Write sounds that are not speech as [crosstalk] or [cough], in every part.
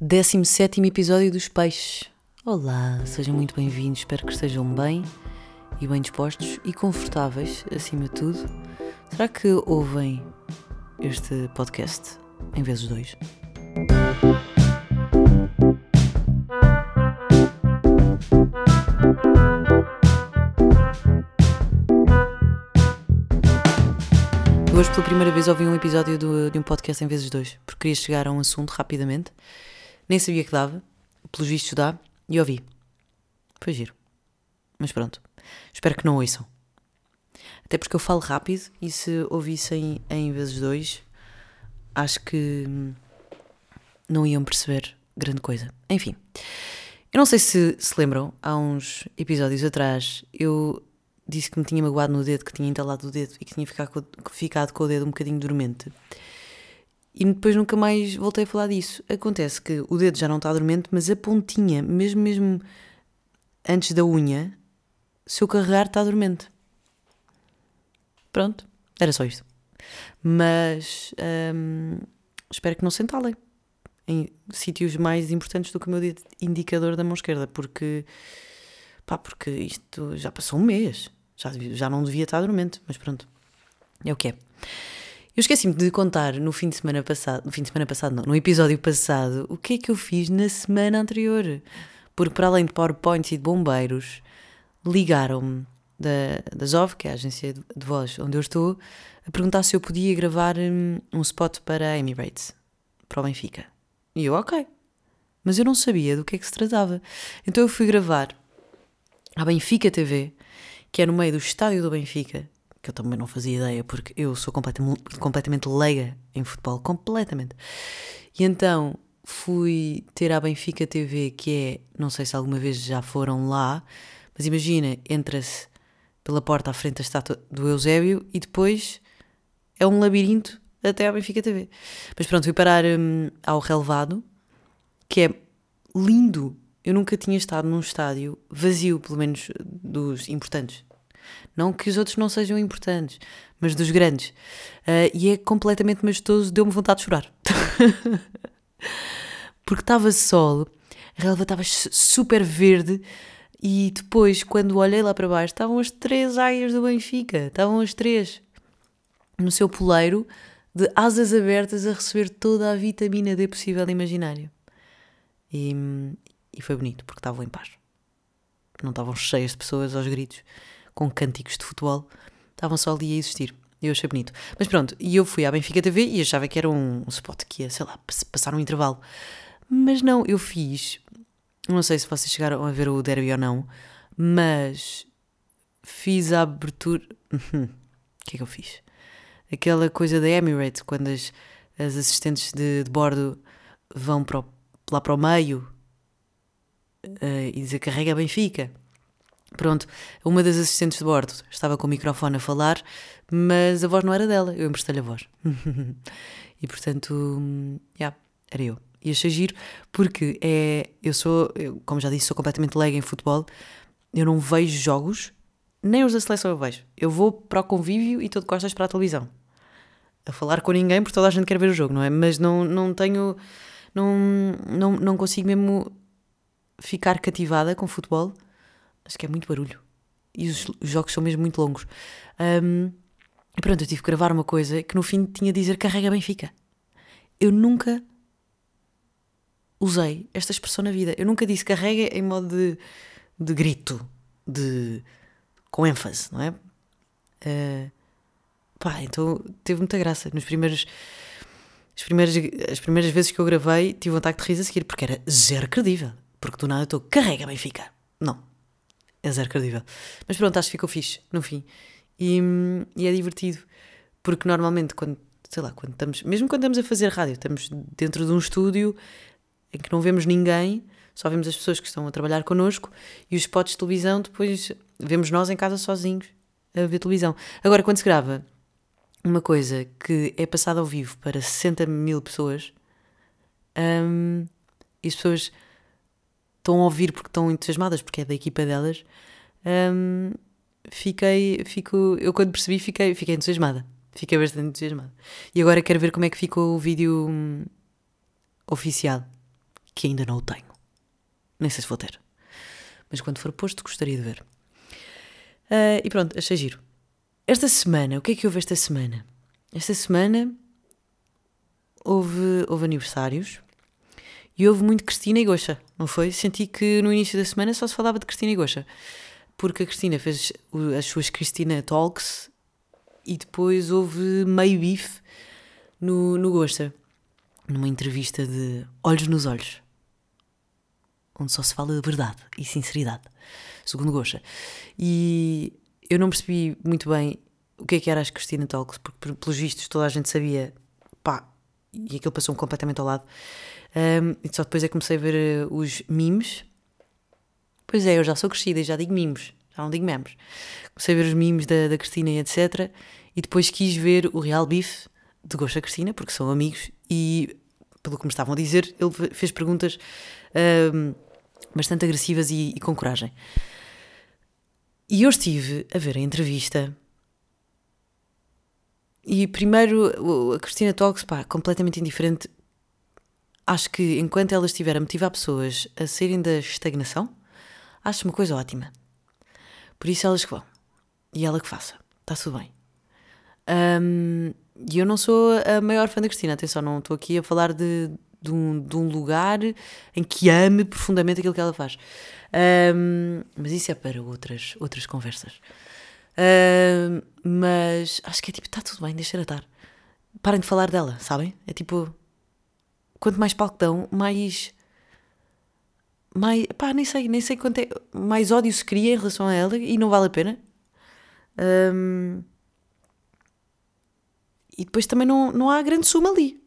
17 episódio dos Peixes. Olá, sejam muito bem-vindos, espero que estejam bem e bem dispostos e confortáveis, acima de tudo. Será que ouvem este podcast em vezes dois? Hoje, pela primeira vez, ouvi um episódio do- de um podcast em vezes dois, porque queria chegar a um assunto rapidamente. Nem sabia que dava, pelos vistos dá, e ouvi. Foi giro. Mas pronto, espero que não ouçam. Até porque eu falo rápido e se ouvissem em vezes dois, acho que hum, não iam perceber grande coisa. Enfim, eu não sei se se lembram, há uns episódios atrás eu disse que me tinha magoado no dedo, que tinha entalado o dedo e que tinha ficado com, ficado com o dedo um bocadinho dormente. E depois nunca mais voltei a falar disso. Acontece que o dedo já não está dormente, mas a pontinha, mesmo mesmo antes da unha, se eu carregar está dormente. Pronto, era só isto. Mas hum, espero que não se entalem em sítios mais importantes do que o meu dedo indicador da mão esquerda, porque pá, porque isto já passou um mês, já, já não devia estar dormente, mas pronto, é o que é. Eu esqueci-me de contar no fim de semana passado, no fim de semana passado não, no episódio passado, o que é que eu fiz na semana anterior. Porque para além de PowerPoints e de bombeiros, ligaram-me da, da ZOV, que é a agência de voz onde eu estou, a perguntar se eu podia gravar hum, um spot para a Emirates, para o Benfica. E eu, ok. Mas eu não sabia do que é que se tratava. Então eu fui gravar à Benfica TV, que é no meio do estádio do Benfica, que eu também não fazia ideia, porque eu sou completamente, completamente leiga em futebol, completamente. E então fui ter à Benfica TV, que é, não sei se alguma vez já foram lá, mas imagina, entra-se pela porta à frente da estátua do Eusébio e depois é um labirinto até à Benfica TV. Mas pronto, fui parar hum, ao relevado, que é lindo. Eu nunca tinha estado num estádio vazio, pelo menos dos importantes. Não que os outros não sejam importantes, mas dos grandes. Ah, e é completamente majestoso, deu-me vontade de chorar. [laughs] Porque estava sol, a relva estava su- super verde e depois, quando olhei lá para baixo, estavam as três aias do Benfica. Estavam as três no seu poleiro de asas abertas a receber toda a vitamina D possível e imaginária. E, e foi bonito, porque estavam em paz. Não estavam cheias de pessoas aos gritos, com cânticos de futebol. Estavam só ali a existir. Eu achei bonito. Mas pronto, e eu fui à Benfica TV e achava que era um, spot que ia, sei lá, pass- passar um intervalo. Mas não, eu fiz. Não sei se vocês chegaram a ver o derby ou não, mas fiz a abertura. [laughs] O que é que eu fiz? Aquela coisa da Emirates, quando as, as assistentes de, de bordo vão para o- lá para o meio eh, e carrega Benfica. Pronto, uma das assistentes de bordo estava com o microfone a falar, mas a voz não era dela, eu emprestei-lhe a voz. [laughs] e portanto, hum, yeah, era eu. E achei giro, porque é, eu sou, eu, como já disse, sou completamente leiga em futebol, eu não vejo jogos, nem os da seleção eu vejo. Eu vou para o convívio e de costas para a televisão. A falar com ninguém, porque toda a gente quer ver o jogo, não é? Mas não, não tenho, não, não, não consigo mesmo ficar cativada com futebol. Acho que é muito barulho. E os, os jogos são mesmo muito longos. Ahm, e pronto, eu tive que gravar uma coisa que no fim tinha de dizer carrega Benfica. Eu nunca usei esta expressão na vida. Eu nunca disse carrega em modo de, de grito, de com ênfase, não é? Ah, pá, então teve muita graça. Nos primeiros, as, primeiras, as primeiras vezes que eu gravei, tive um ataque de riso a seguir, porque era zero credível. Porque do nada eu estou, carrega Benfica. Não, é zero credível. Mas pronto, acho que ficou fixe, no fim. E, e é divertido, porque normalmente quando, sei lá, quando estamos, mesmo quando estamos a fazer rádio, estamos dentro de um estúdio em que não vemos ninguém, só vemos as pessoas que estão a trabalhar connosco e os spots de televisão, depois vemos nós em casa sozinhos a ver televisão. Agora, quando se grava uma coisa que é passada ao vivo para 60 mil pessoas hum, e as pessoas estão a ouvir porque estão entusiasmadas, porque é da equipa delas, hum, fiquei, fico, eu quando percebi fiquei, fiquei entusiasmada. Fiquei bastante entusiasmada. E agora quero ver como é que ficou o vídeo hum, oficial, que ainda não o tenho. Nem sei se vou ter. Mas quando for posto, gostaria de ver. Uh, e pronto, achei giro. Esta semana, o que é que houve esta semana? Esta semana houve, houve aniversários e houve muito Cristina e Goxa, não foi? Senti que no início da semana só se falava de Cristina e Goxa, porque a Cristina fez as suas Cristina Talks e depois houve meio bife no, no Gosta, numa entrevista de Olhos nos Olhos, onde só se fala de verdade e sinceridade, segundo Gosta. E eu não percebi muito bem o que é que era as Cristina Talks, porque pelos vistos toda a gente sabia, pá, e aquilo passou-me completamente ao lado. Um, e só depois é que comecei a ver uh, os memes. Pois é, eu já sou crescida e já digo memes, já não digo memes. Comecei a ver os memes da, da Cristina e etc. E depois quis ver o Real Beef de Gosta Cristina, porque são amigos, e pelo que me estavam a dizer, ele fez perguntas um, bastante agressivas e, e com coragem. E eu estive a ver a entrevista e primeiro, a Cristina Talks, pá, completamente indiferente. Acho que enquanto ela estiver a motivar pessoas a saírem da estagnação, acho uma coisa ótima. Por isso elas que vão. E ela que faça. Está tudo bem. Um, e eu não sou a maior fã da Cristina, atenção, não estou aqui a falar de, de, um, de um lugar em que ame profundamente aquilo que ela faz. Um, mas isso é para outras, outras conversas. Uh, mas acho que é tipo, está tudo bem, deixa-a estar. Parem de falar dela, sabem? É tipo, quanto mais palco dão, mais. mais pá, nem sei, nem sei quanto é. Mais ódio se cria em relação a ela e não vale a pena. Um, e depois também não, não há grande suma ali.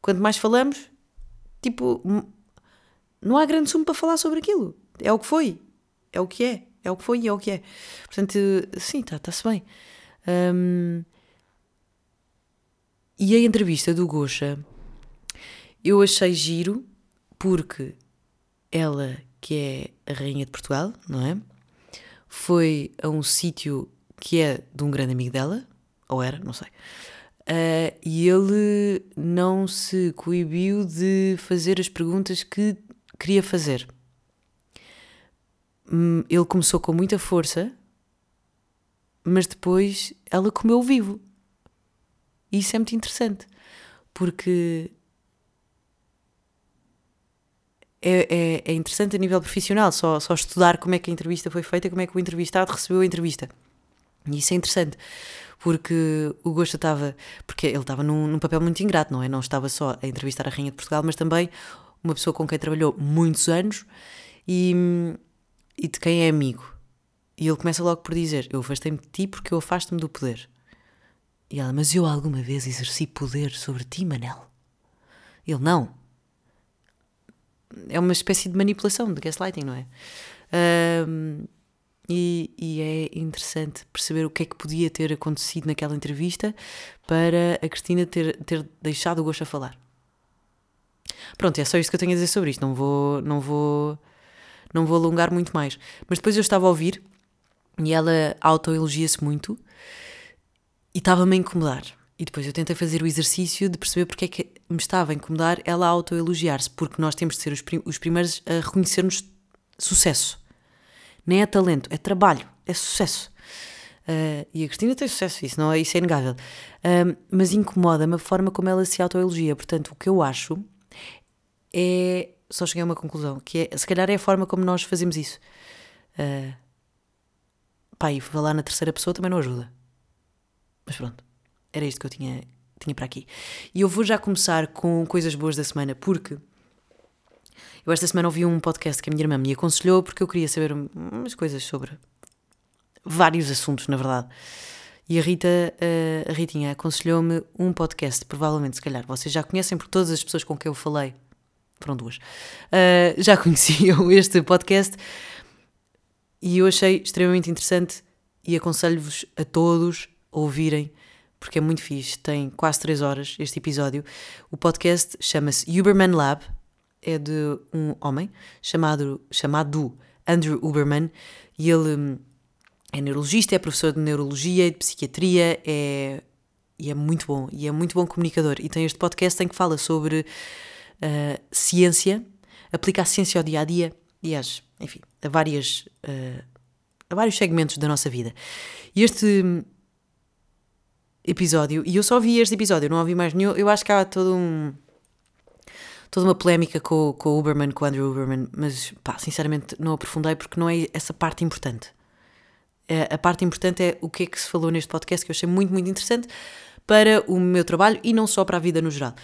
Quanto mais falamos, tipo, não há grande suma para falar sobre aquilo. É o que foi, é o que é. É o que foi e é o que é. Portanto, sim, está-se tá bem. Um, e a entrevista do Gosha eu achei giro porque ela, que é a Rainha de Portugal, não é? Foi a um sítio que é de um grande amigo dela, ou era, não sei. Uh, e ele não se coibiu de fazer as perguntas que queria fazer. Hum, ele começou com muita força, mas depois ela comeu vivo. E isso é muito interessante, porque é, é, é, interessante a nível profissional, só, só estudar como é que a entrevista foi feita, como é que o entrevistado recebeu a entrevista. E isso é interessante, porque o Gosto estava. Porque ele estava num, num, papel muito ingrato, não é? Não estava só a entrevistar a Rainha de Portugal, mas também uma pessoa com quem trabalhou muitos anos e e de quem é amigo. E ele começa logo por dizer: Eu afastei-me de ti porque eu afasto-me do poder. E ela: Mas eu alguma vez exerci poder sobre ti, Manel? Ele: Não. É uma espécie de manipulação, de gaslighting, não é? Um, e, e, é interessante perceber o que é que podia ter acontecido naquela entrevista para a Cristina ter, ter deixado o gosto a falar. Pronto, é só isto que eu tenho a dizer sobre isto. Não vou, não vou não vou alongar muito mais. Mas depois eu estava a ouvir e ela autoelogia-se muito e estava-me a incomodar. E depois eu tentei fazer o exercício de perceber porque é que me estava a incomodar ela autoelogiar-se, porque nós temos de ser os, prim os primeiros a reconhecermos sucesso. Nem é talento, é trabalho, é sucesso. Uh, e a Cristina tem sucesso, isso, não é, isso é inegável. Uh, mas incomoda-me a forma como ela se autoelogia. Portanto, o que eu acho é só cheguei a uma conclusão, que é, se calhar é a forma como nós fazemos isso. Uh, pá, e falar na terceira pessoa também não ajuda. Mas pronto, era isto que eu tinha, tinha para aqui. E eu vou já começar com coisas boas da semana, porque eu esta semana ouvi um podcast que a minha irmã me aconselhou, porque eu queria saber umas coisas sobre vários assuntos, na verdade. E a Rita, ah, a Ritinha, aconselhou-me um podcast, provavelmente, se calhar, vocês já conhecem, por todas as pessoas com quem eu falei foram duas, uh, já [laughs] conheciam este podcast e eu achei extremamente interessante e aconselho-vos a todos a ouvirem, porque é muito fixe. Tem quase 3 horas este episódio. O podcast chama-se Uberman Lab, é de um homem chamado, chamado Andrew Uberman e ele hum, é neurologista, é professor de neurologia e de psiquiatria, é, e é muito bom, e é muito bom comunicador. E tem este podcast em que fala sobre uh, ciência, aplica a ciência ao dia a dia e às, enfim, a, várias, uh, a vários segmentos da nossa vida. E este episódio, e eu só vi este episódio, não ouvi mais nenhum, eu acho que há todo um toda uma polémica com, com o Uberman, com o Andrew Uberman, mas pá, sinceramente não aprofundei porque não é essa parte importante. É, a parte importante é o que é que se falou neste podcast que eu achei muito, muito interessante para o meu trabalho e não só para a vida no geral.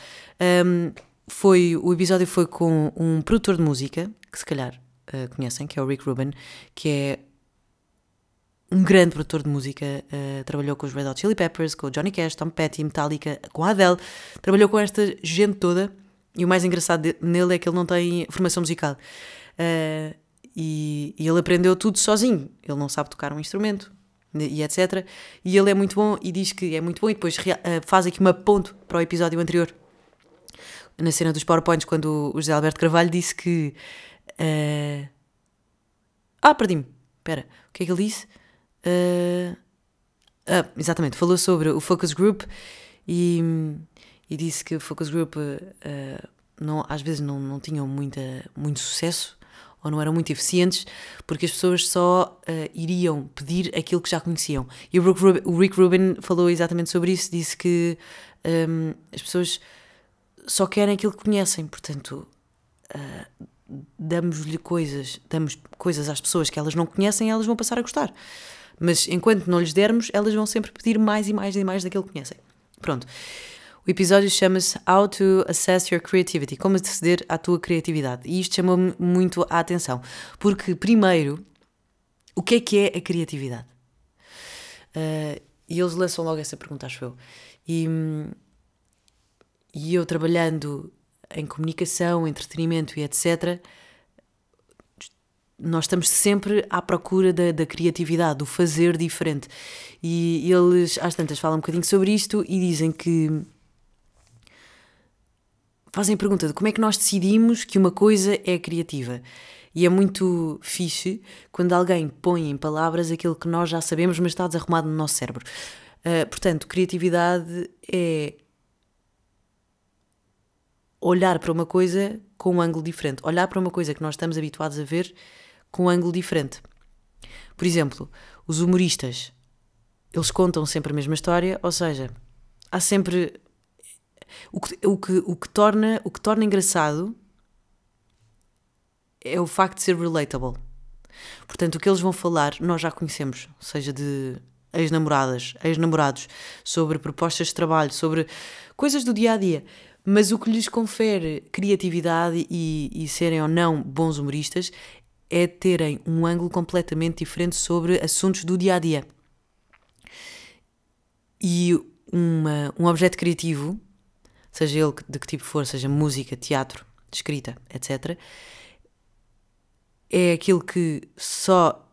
Um, foi, o episódio foi com um produtor de música, que se calhar uh, conhecem, que é o Rick Rubin, que é um grande produtor de música, uh, trabalhou com os Red Hot Chili Peppers, com o Johnny Cash, Tom Petty, Metallica, com a Adele, trabalhou com esta gente toda e o mais engraçado nele é que ele não tem formação musical. Uh, e, e, ele aprendeu tudo sozinho. Ele não sabe tocar um instrumento e etc. E ele é muito bom e diz que é muito bom e depois uh, faz aqui uma ponte para o episódio anterior. Na cena dos PowerPoints, quando o José Alberto Carvalho disse que. Uh... Ah, perdi-me. Espera, o que é que ele disse? Ah, exatamente, falou sobre o Focus Group e e disse que o Focus Group uh, não, às vezes não, não tinham muita, muito sucesso ou não eram muito eficientes porque as pessoas só uh, iriam pedir aquilo que já conheciam. E o Rick, Rubin, o Rick Rubin falou exatamente sobre isso, disse que um, as pessoas só querem aquilo que conhecem, portanto, uh, damos-lhe coisas, damos coisas às pessoas que elas não conhecem, elas vão passar a gostar. Mas enquanto não lhes dermos, elas vão sempre pedir mais e mais e mais daquilo que conhecem. Pronto. O episódio chama-se How to Assess Your Creativity Como aceder à tua criatividade. E isto chamou-me muito a atenção. Porque, primeiro, o que é que é a criatividade? Uh, e eles lançam logo essa pergunta, acho eu. E, e eu trabalhando em comunicação, entretenimento e etc., nós estamos sempre à procura da, da, criatividade, do fazer diferente. E eles, às tantas, falam um bocadinho sobre isto e dizem que fazem a pergunta de como é que nós decidimos que uma coisa é criativa. E é muito fixe quando alguém põe em palavras aquilo que nós já sabemos, mas está desarrumado no nosso cérebro. Uh, portanto, criatividade é olhar para uma coisa com um ângulo diferente, olhar para uma coisa que nós estamos habituados a ver com um ângulo diferente. Por exemplo, os humoristas, eles contam sempre a mesma história, ou seja, há sempre o que, o que, o que, torna, o que torna engraçado é o facto de ser relatable. Portanto, o que eles vão falar, nós já conhecemos, seja de ex-namoradas, ex-namorados, sobre propostas de trabalho, sobre coisas do dia a dia. Mas o que lhes confere criatividade e, e serem ou não bons humoristas é terem um ângulo completamente diferente sobre assuntos do dia a dia. E uma, um objeto criativo seja ele de que tipo for, seja música, teatro, escrita, etc., é aquilo que só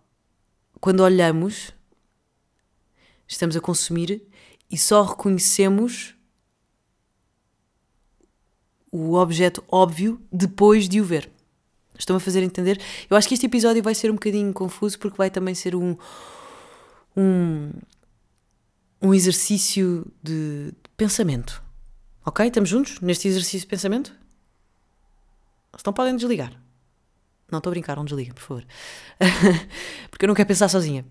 quando olhamos estamos a consumir e só reconhecemos o objeto óbvio depois de o ver. Estão a fazer entender? Eu acho que este episódio vai ser um bocadinho confuso porque vai também ser um um, um exercício de pensamento. Ok? Estamos juntos neste exercício de pensamento? Então podem desligar. Não estou a brincar, não desliga, por favor. [laughs] porque eu não quero pensar sozinha.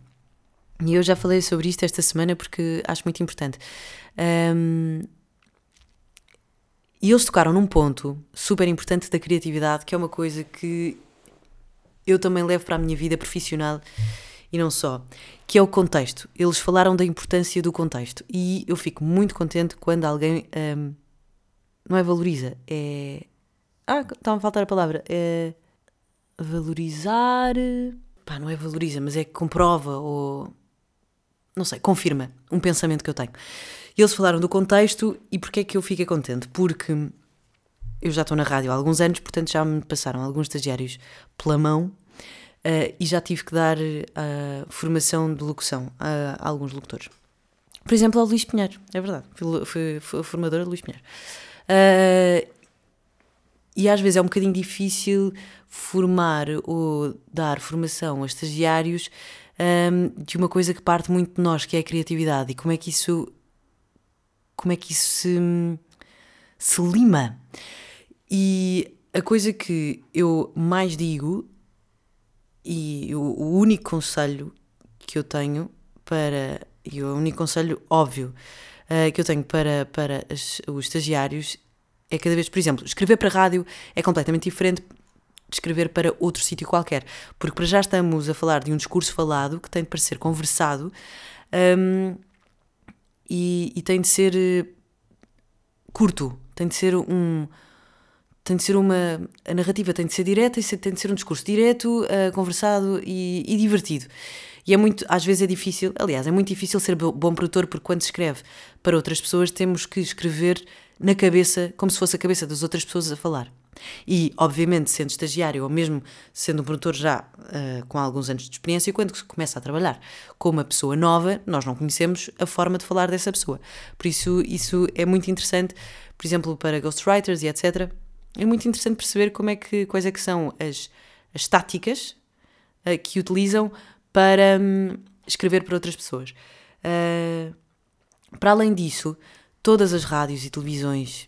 E eu já falei sobre isto esta semana porque acho muito importante. Um, e eles tocaram num ponto super importante da criatividade, que é uma coisa que eu também levo para a minha vida profissional e não só, que é o contexto. Eles falaram da importância do contexto e eu fico muito contente quando alguém um, não é valoriza, é. Ah, está a faltar a palavra. É. Valorizar. Pá, não é valoriza, mas é que comprova ou. Não sei, confirma um pensamento que eu tenho. E eles falaram do contexto e porquê é que eu fiquei contente? Porque eu já estou na rádio há alguns anos, portanto já me passaram alguns estagiários pela mão uh, e já tive que dar uh, formação de locução a, a, alguns locutores. Por exemplo, ao Luís Pinheiro, é verdade, fui, fui, fui formadora de Luís Pinheiro. Uh, e às vezes é um bocadinho difícil formar ou dar formação a estagiários um, de uma coisa que parte muito de nós, que é a criatividade, e como é que isso como é que isso se, se lima. E a coisa que eu mais digo, e o, o único conselho que eu tenho para. E o único conselho óbvio uh, que eu tenho para, para as, os estagiários é cada vez, por exemplo, escrever para rádio é completamente diferente de escrever para outro sítio qualquer, porque para já estamos a falar de um discurso falado que tem de parecer conversado um, e, e, tem de ser eh, curto, tem de ser um tem de ser uma a narrativa tem de ser direta e tem de ser um discurso direto, uh, conversado e, e divertido. E é muito, às vezes é difícil, aliás, é muito difícil ser bom produtor porque quando se escreve para outras pessoas temos que escrever na cabeça, como se fosse a cabeça das outras pessoas a falar. E, obviamente, sendo estagiário ou mesmo sendo um produtor já uh, com alguns anos de experiência, quando se começa a trabalhar com uma pessoa nova, nós não conhecemos a forma de falar dessa pessoa. Por isso, isso é muito interessante, por exemplo, para ghostwriters e etc. É muito interessante perceber como é que, quais é que são as, as táticas uh, que utilizam para hum, escrever para outras pessoas. Uh, para além disso, todas as rádios e televisões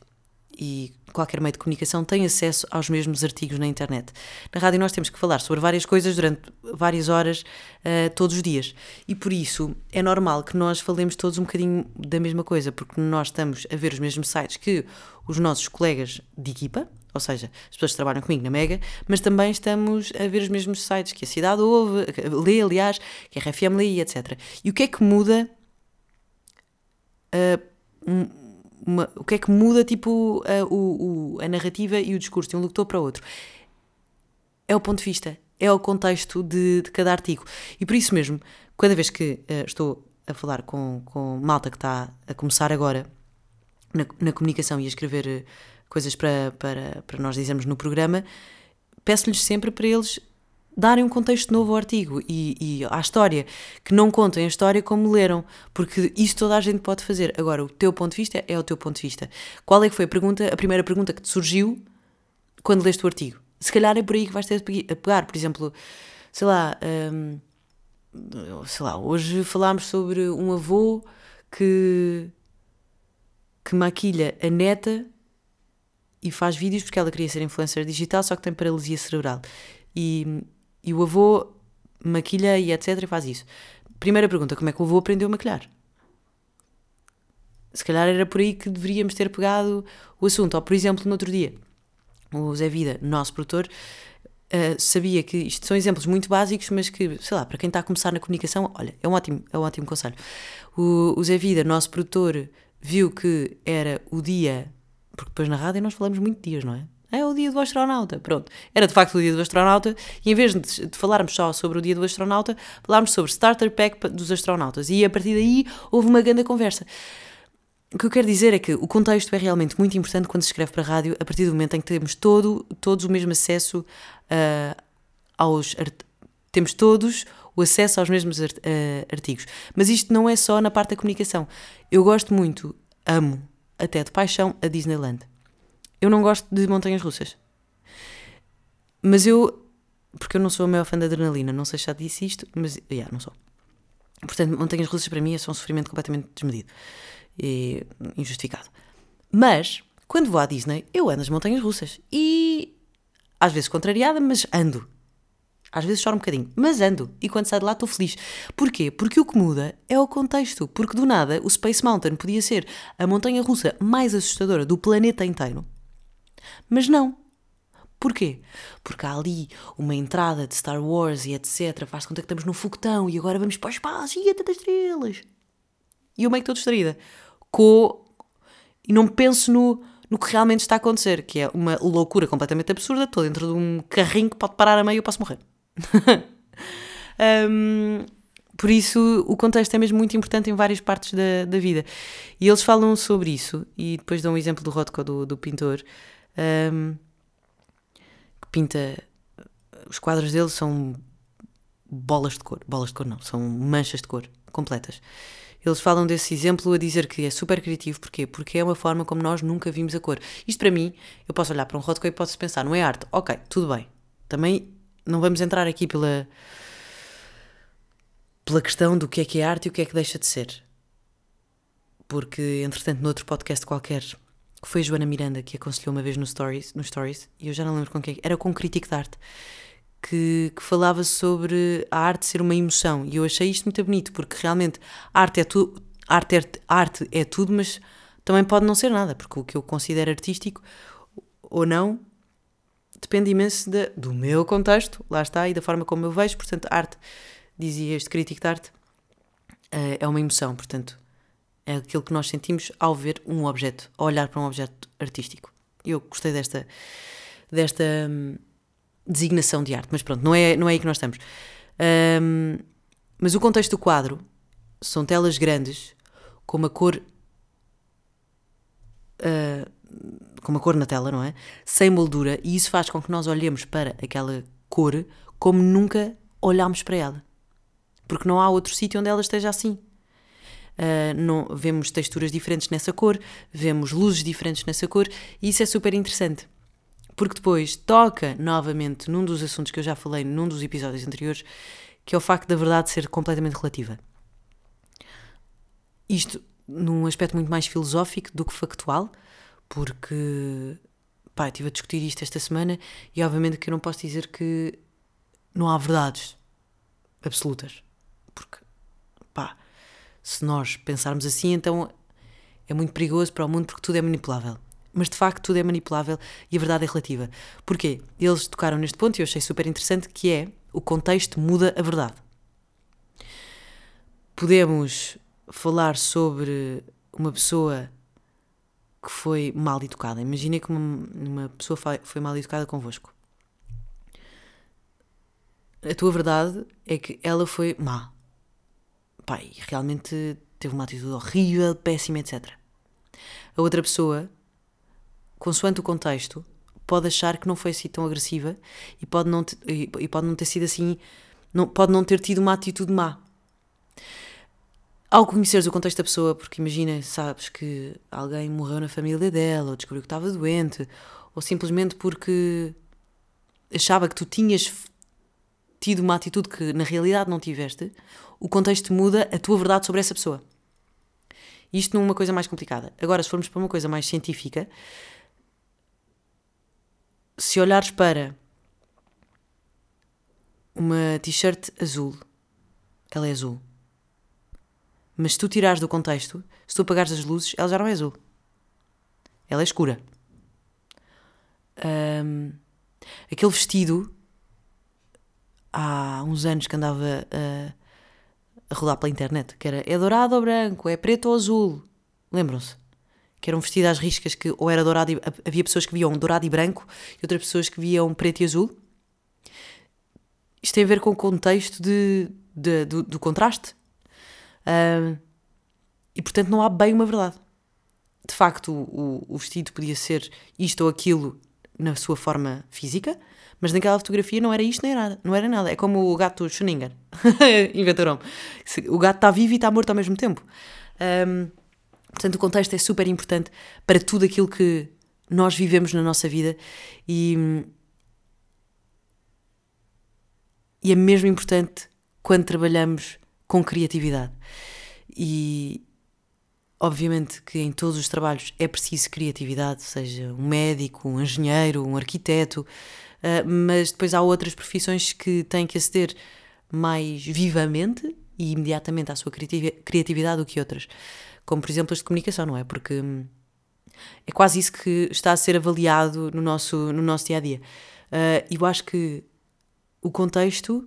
e qualquer meio de comunicação tem acesso aos mesmos artigos na internet. Na rádio nós temos que falar sobre várias coisas durante várias horas uh, todos os dias e por isso é normal que nós falemos todos um bocadinho da mesma coisa, porque nós estamos a ver os mesmos sites que os nossos colegas de equipa, ou seja, as pessoas que trabalham comigo na Mega, mas também estamos a ver os mesmos sites que a cidade ouve, lê, aliás, que a RFM lê, etc. E o que é que muda? Uh, uma, o que é que muda tipo a, o, a narrativa e o discurso de um locutor para outro? É o ponto de vista, é o contexto de, de cada artigo. E por isso mesmo, cada vez que uh, estou a falar com, com malta que está a começar agora na, na comunicação e a escrever uh, coisas para, para, para nós dizermos no programa, peço-lhes sempre para eles darem um contexto novo ao artigo e, e à história, que não contem a história como leram, porque isso toda a gente pode fazer. Agora, o teu ponto de vista é o teu ponto de vista. Qual é que foi a pergunta, a primeira pergunta que te surgiu quando leste o artigo? Se calhar é por aí que vais ter a pegar, por exemplo, sei lá, hum, sei lá, hoje falámos sobre um avô que que maquilha a neta e faz vídeos porque ela queria ser influencer digital, só que tem paralisia cerebral. E e o avô maquilha e etc. e faz isso. Primeira pergunta: como é que o avô aprendeu a maquilhar? Se calhar era por aí que deveríamos ter pegado o assunto. Ou, por exemplo, no outro dia, o Zé Vida, nosso produtor, uh, sabia que isto são exemplos muito básicos, mas que, sei lá, para quem está a começar na comunicação, olha, é um ótimo, é um ótimo conselho. O, o Zé Vida, nosso produtor, viu que era o dia, porque depois na rádio nós falamos muito dias, não é? É o dia do astronauta. Pronto. Era de facto o dia do astronauta e em vez de, de falarmos só sobre o dia do astronauta, falámos sobre Starter Pack dos astronautas. E a partir daí houve uma grande conversa. O que eu quero dizer é que o contexto é realmente muito importante quando se escreve para a rádio, a partir do momento em que temos todo, todos o mesmo acesso uh, aos. Temos todos o acesso aos mesmos art, uh, artigos. Mas isto não é só na parte da comunicação. Eu gosto muito, amo, até de paixão, a Disneyland. Eu não gosto de montanhas russas. Mas eu. Porque eu não sou a maior fã da adrenalina, não sei se já disse isto, mas. Yeah, não sou. Portanto, montanhas russas para mim é só um sofrimento completamente desmedido e injustificado. Mas, quando vou à Disney, eu ando nas montanhas russas. E. Às vezes contrariada, mas ando. Às vezes choro um bocadinho, mas ando. E quando saio de lá estou feliz. Porquê? Porque o que muda é o contexto. Porque do nada o Space Mountain podia ser a montanha russa mais assustadora do planeta inteiro. Mas não. Porquê? Porque há ali uma entrada de Star Wars e etc. Faz conta que estamos no foguetão e agora vamos para o espaço e até das estrelas. E eu meio que estou distraída. Com... E não penso no, no que realmente está a acontecer, que é uma loucura completamente absurda. Estou dentro de um carrinho que pode parar a meio e eu posso morrer. [laughs] um, por isso, o contexto é mesmo muito importante em várias partes da, da vida. E eles falam sobre isso, e depois dão um exemplo do Rothko, do, do pintor, um, que pinta. Os quadros dele são bolas de cor. Bolas de cor não, são manchas de cor completas. Eles falam desse exemplo a dizer que é super criativo, porquê? Porque é uma forma como nós nunca vimos a cor. Isto para mim, eu posso olhar para um Rothko e posso pensar, não é arte? Ok, tudo bem. Também não vamos entrar aqui pela, pela questão do que é que é arte e o que é que deixa de ser. Porque, entretanto, noutro podcast qualquer que foi a Joana Miranda que aconselhou uma vez no Stories, no stories e eu já não lembro com quem, era com um crítico de arte, que, que, falava sobre a arte ser uma emoção. E eu achei isto muito bonito, porque realmente arte é, tu, arte, é, arte é tudo, mas também pode não ser nada, porque o que eu considero artístico ou não depende imenso de, do meu contexto, lá está, e da forma como eu vejo. Portanto, arte, dizia este crítico de arte, eh, é uma emoção, portanto, é aquilo que nós sentimos ao ver um objeto, ao olhar para um objeto artístico. Eu gostei desta, desta hum, designação de arte, mas pronto, não é, não é aí que nós estamos. Um, mas o contexto do quadro são telas grandes com uma cor. Uh, com uma cor na tela, não é? Sem moldura, e isso faz com que nós olhemos para aquela cor como nunca olhámos para ela. Porque não há outro sítio onde ela esteja assim. Uh, não, vemos texturas diferentes nessa cor, vemos luzes diferentes nessa cor, e isso é super interessante. Porque depois toca novamente num dos assuntos que eu já falei num dos episódios anteriores, que é o facto da verdade ser completamente relativa. Isto num aspecto muito mais filosófico do que factual, porque pá, estive a discutir isto esta semana e obviamente que eu não posso dizer que não há verdades absolutas. Porque, pá, se nós pensarmos assim, então é muito perigoso para o mundo porque tudo é manipulável. Mas de facto tudo é manipulável e a verdade é relativa. Porquê? Eles tocaram neste ponto e eu achei super interessante que é o contexto muda a verdade. Podemos falar sobre uma pessoa que foi mal educada. Imagina que uma, uma pessoa foi mal educada convosco. A tua verdade é que ela foi má. Pai, realmente teve uma atitude horrível, péssima, etc. A outra pessoa, consoante o contexto, pode achar que não foi assim tão agressiva e pode não, e pode não ter sido assim, não, pode não ter tido uma atitude má ao conheceres o contexto da pessoa, porque imagina, sabes que alguém morreu na família dela, ou descobriu que estava doente, ou simplesmente porque achava que tu tinhas tido uma atitude que na realidade não tiveste, o contexto muda a tua verdade sobre essa pessoa. Isto numa coisa mais complicada. Agora, se formos para uma coisa mais científica, se olhares para uma t-shirt azul, ela é azul mas se tu tirares do contexto, se tu apagares as luzes, ela já não é azul. Ela é escura. Um, aquele vestido, há uns anos que andava a, a rodar pela internet, que era é dourado ou branco, é preto ou azul. Lembram-se? Que era um vestido às riscas que ou era dourado e, havia pessoas que viam dourado e branco e outras pessoas que viam preto e azul. Isto tem a ver com o contexto de, de do, do contraste e portanto não há bem uma verdade. De facto, o, o, vestido podia ser isto ou aquilo na sua forma física, mas naquela fotografia não era isto nem era, não era nada. É como o gato Schrödinger. [laughs] Inventaram. O gato está vivo e está morto ao mesmo tempo. Um, portanto, o contexto é super importante para tudo aquilo que nós vivemos na nossa vida e, e é mesmo importante quando trabalhamos com criatividade. E obviamente que em todos os trabalhos é preciso criatividade, seja um médico, um engenheiro, um arquiteto, uh, mas depois há outras profissões que têm que aceder mais vivamente e imediatamente à sua criatividade do que outras. Como, por exemplo, as de comunicação, não é? Porque hum, é quase isso que está a ser avaliado no nosso, no nosso dia a dia. Uh, eu acho que o contexto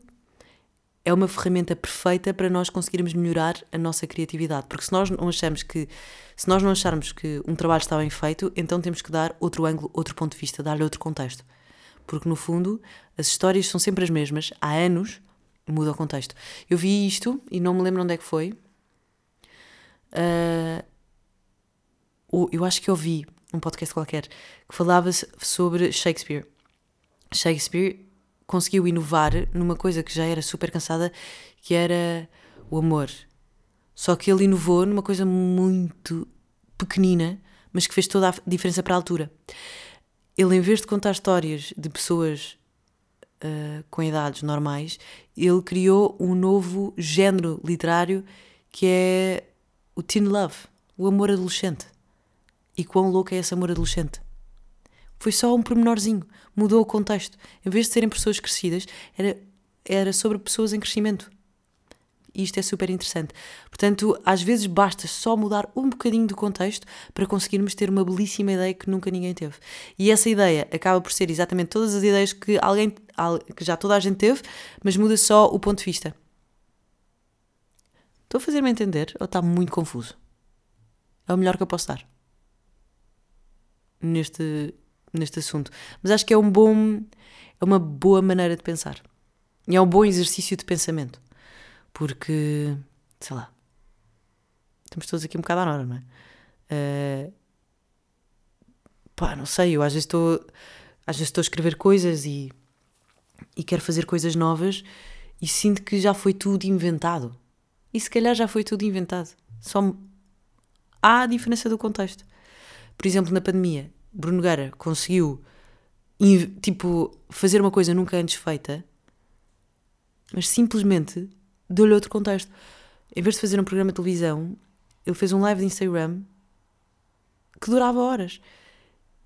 é uma ferramenta perfeita para nós conseguirmos melhorar a nossa criatividade. Porque se nós não achamos que, se nós não acharmos que um trabalho está bem feito, então temos que dar outro ângulo, outro ponto de vista, dar-lhe outro contexto. Porque no fundo, as histórias são sempre as mesmas, há anos, muda o contexto. Eu vi isto e não me lembro onde é que foi. Uh, eu acho que eu vi um podcast qualquer que falava sobre Shakespeare. Shakespeare conseguiu inovar numa coisa que já era super cansada, que era o amor. Só que ele inovou numa coisa muito pequenina, mas que fez toda a diferença para a altura. Ele, em vez de contar histórias de pessoas uh, com idades normais, ele criou um novo género literário que é o teen love, o amor adolescente. e quão louco é esse amor adolescente. Foi só um pormenorzinho, mudou o contexto. Em vez de serem pessoas crescidas, era, era sobre pessoas em crescimento. E isto é super interessante. Portanto, às vezes basta só mudar um bocadinho do contexto para conseguirmos ter uma belíssima ideia que nunca ninguém teve. E essa ideia acaba por ser exatamente todas as ideias que alguém que já toda a gente teve, mas muda só o ponto de vista. Estou a fazer-me entender ou está muito confuso? É o melhor que eu posso dar neste, neste assunto. Mas acho que é um bom, é uma boa maneira de pensar. E é um bom exercício de pensamento. Porque, sei lá, estamos todos aqui um bocado à hora, não é? Uh, pá, não sei, eu às vezes estou às vezes estou a escrever coisas e, e quero fazer coisas novas e sinto que já foi tudo inventado. E se calhar já foi tudo inventado. Só há a diferença do contexto. Por exemplo, na pandemia, Bruno Guerra conseguiu tipo, fazer uma coisa nunca antes feita, mas simplesmente deu-lhe outro contexto. Em vez de fazer um programa de televisão, ele fez um live de Instagram que durava horas.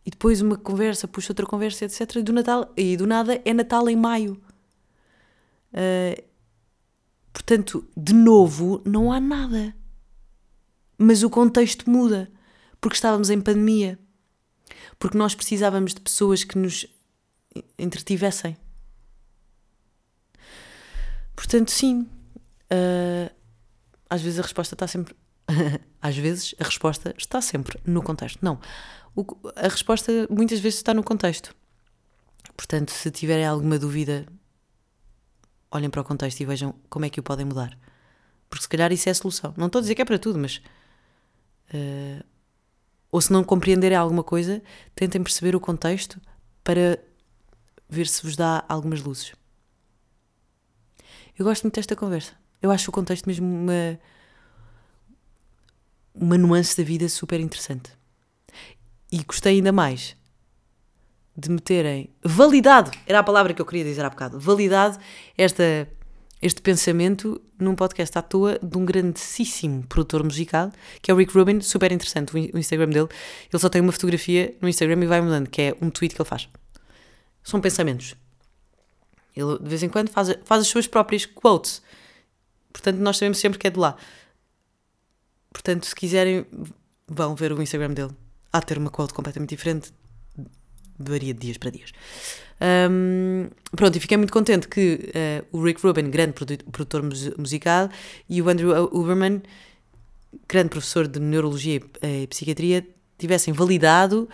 E depois uma conversa, puxa outra conversa, etc. E do, Natal, e do nada é Natal em maio. Uh, portanto, de novo, não há nada. Mas o contexto muda. Porque estávamos em pandemia. Porque nós precisávamos de pessoas que nos entretivessem. Portanto, sim, Uh, às vezes a resposta está sempre. [laughs] às vezes a resposta está sempre no contexto. Não. O, a resposta muitas vezes está no contexto. Portanto, se tiverem alguma dúvida, olhem para o contexto e vejam como é que o podem mudar. Porque se calhar isso é a solução. Não estou a dizer que é para tudo, mas. Uh, ou se não compreenderem alguma coisa, tentem perceber o contexto para ver se vos dá algumas luzes. Eu gosto muito desta conversa. Eu acho o contexto mesmo uma, uma nuance da vida super interessante. E gostei ainda mais de me terem validado, era a palavra que eu queria dizer há bocado, validado esta, este pensamento num podcast à toa de um grandíssimo produtor musical, que é o Rick Rubin, super interessante o Instagram dele. Ele só tem uma fotografia no Instagram e vai mudando, que é um tweet que ele faz. São pensamentos. Ele de vez em quando faz, faz as suas próprias quotes Portanto, nós sabemos sempre que é de lá. Portanto, se quiserem, vão ver o Instagram dele. Há de ter uma quote completamente diferente. Varia de dias para dias. Um, pronto, e fiquei muito contente que uh, o Rick Rubin, grande produtor musical, e o Andrew Uberman, grande professor de Neurologia e Psiquiatria, tivessem validado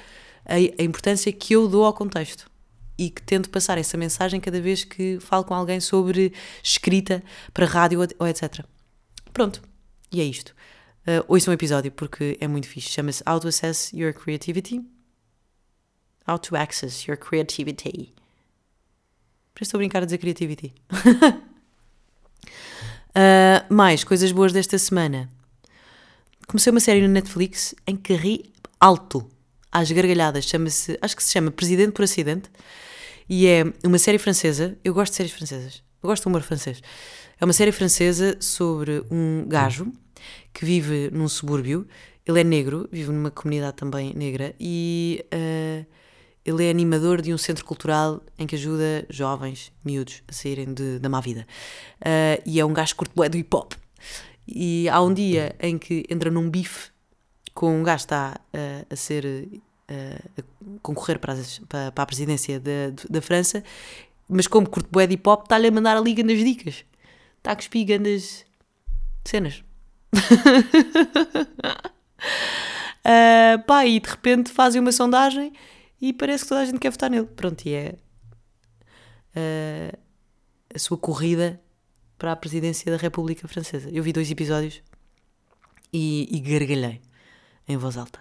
a, a importância que eu dou ao contexto e que tento passar essa mensagem cada vez que falo com alguém sobre escrita para rádio ou etc. Pronto, e é isto. Uh, ouçam um episódio porque é muito fixe. Chama-se How to Assess Your Creativity. How to Access Your Creativity. Já estou a brincar a dizer creativity. uh, [laughs] mais coisas boas desta semana. Comecei uma série no Netflix em que ri alto, às gargalhadas. Chama-se, acho que se chama Presidente por Acidente. E é uma série francesa. Eu gosto de séries francesas. Eu gosto do humor francês. É uma série francesa sobre um gajo que vive num subúrbio. Ele é negro, vive numa comunidade também negra e uh, ele é animador de um centro cultural em que ajuda jovens, miúdos, a saírem de, da má vida. Uh, e é um gajo curto do hip hop. E há um dia em que entra num bife com um gajo que está uh, a ser a concorrer para, as, para, para, a presidência da, da França, mas como curto bué de hip hop, está-lhe a mandar ali grandes dicas. Está a cuspir grandes cenas. uh, [laughs] pá, e de repente fazem uma sondagem e parece que toda a gente quer votar nele. Pronto, e é uh, a sua corrida para a presidência da República Francesa. Eu vi dois episódios e, e gargalhei em voz alta.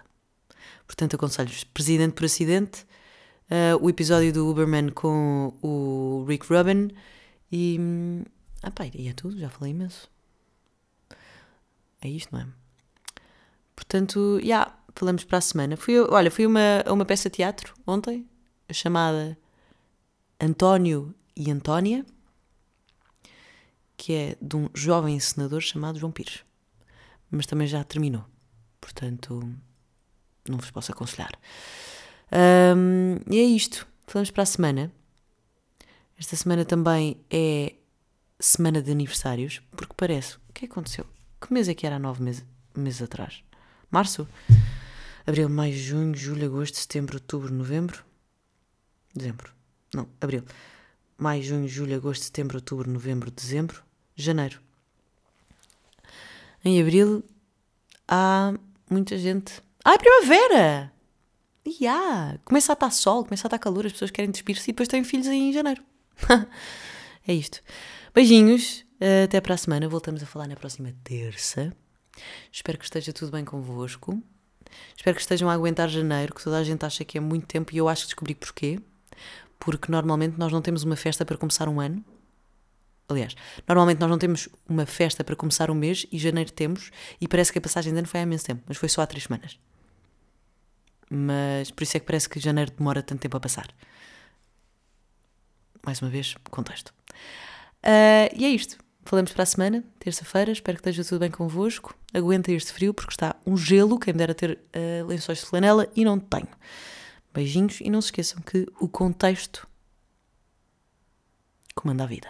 Portanto, aconselho-vos Presidente por Acidente, uh, o episódio do Uberman com o Rick Rubin e. Ah, pá, e é tudo, já falei imenso. É isto, não é? Portanto, já, yeah, falamos para a semana. Fui, olha, fui uma, a uma peça de teatro ontem, chamada António e Antónia, que é de um jovem senador chamado João Pires. Mas também já terminou. Portanto, não vos posso aconselhar. Um, e é isto. Falamos para a semana. Esta semana também é semana de aniversários, porque parece. O que aconteceu? Que mês é que era há nove meses, meses atrás? Março? Abril, maio, junho, julho, agosto, setembro, outubro, novembro. Dezembro. Não, abril. Maio, junho, julho, agosto, setembro, outubro, novembro, dezembro, janeiro. Em abril há muita gente. Ah, é primavera! E há! Começa a estar sol, começa a estar calor, as pessoas querem despir-se e depois têm filhos aí em janeiro. [laughs] é isto. Beijinhos, até para a semana. Voltamos a falar na próxima terça. Espero que esteja tudo bem convosco. Espero que estejam a aguentar janeiro, que toda a gente acha que é muito tempo e eu acho que descobri porquê. Porque normalmente nós não temos uma festa para começar um ano. Aliás, normalmente nós não temos uma festa para começar um mês e janeiro temos, e parece que a passagem de ano foi há imenso tempo, mas foi só há três semanas. Mas por isso é que parece que janeiro demora tanto tempo a passar. Mais uma vez, contexto. Uh, e é isto. Falamos para a semana, terça-feira. Espero que esteja tudo bem convosco. Aguenta este frio porque está um gelo. Quem me dera ter uh, lençóis de flanela e não tenho. Beijinhos e não se esqueçam que o contexto comanda a vida.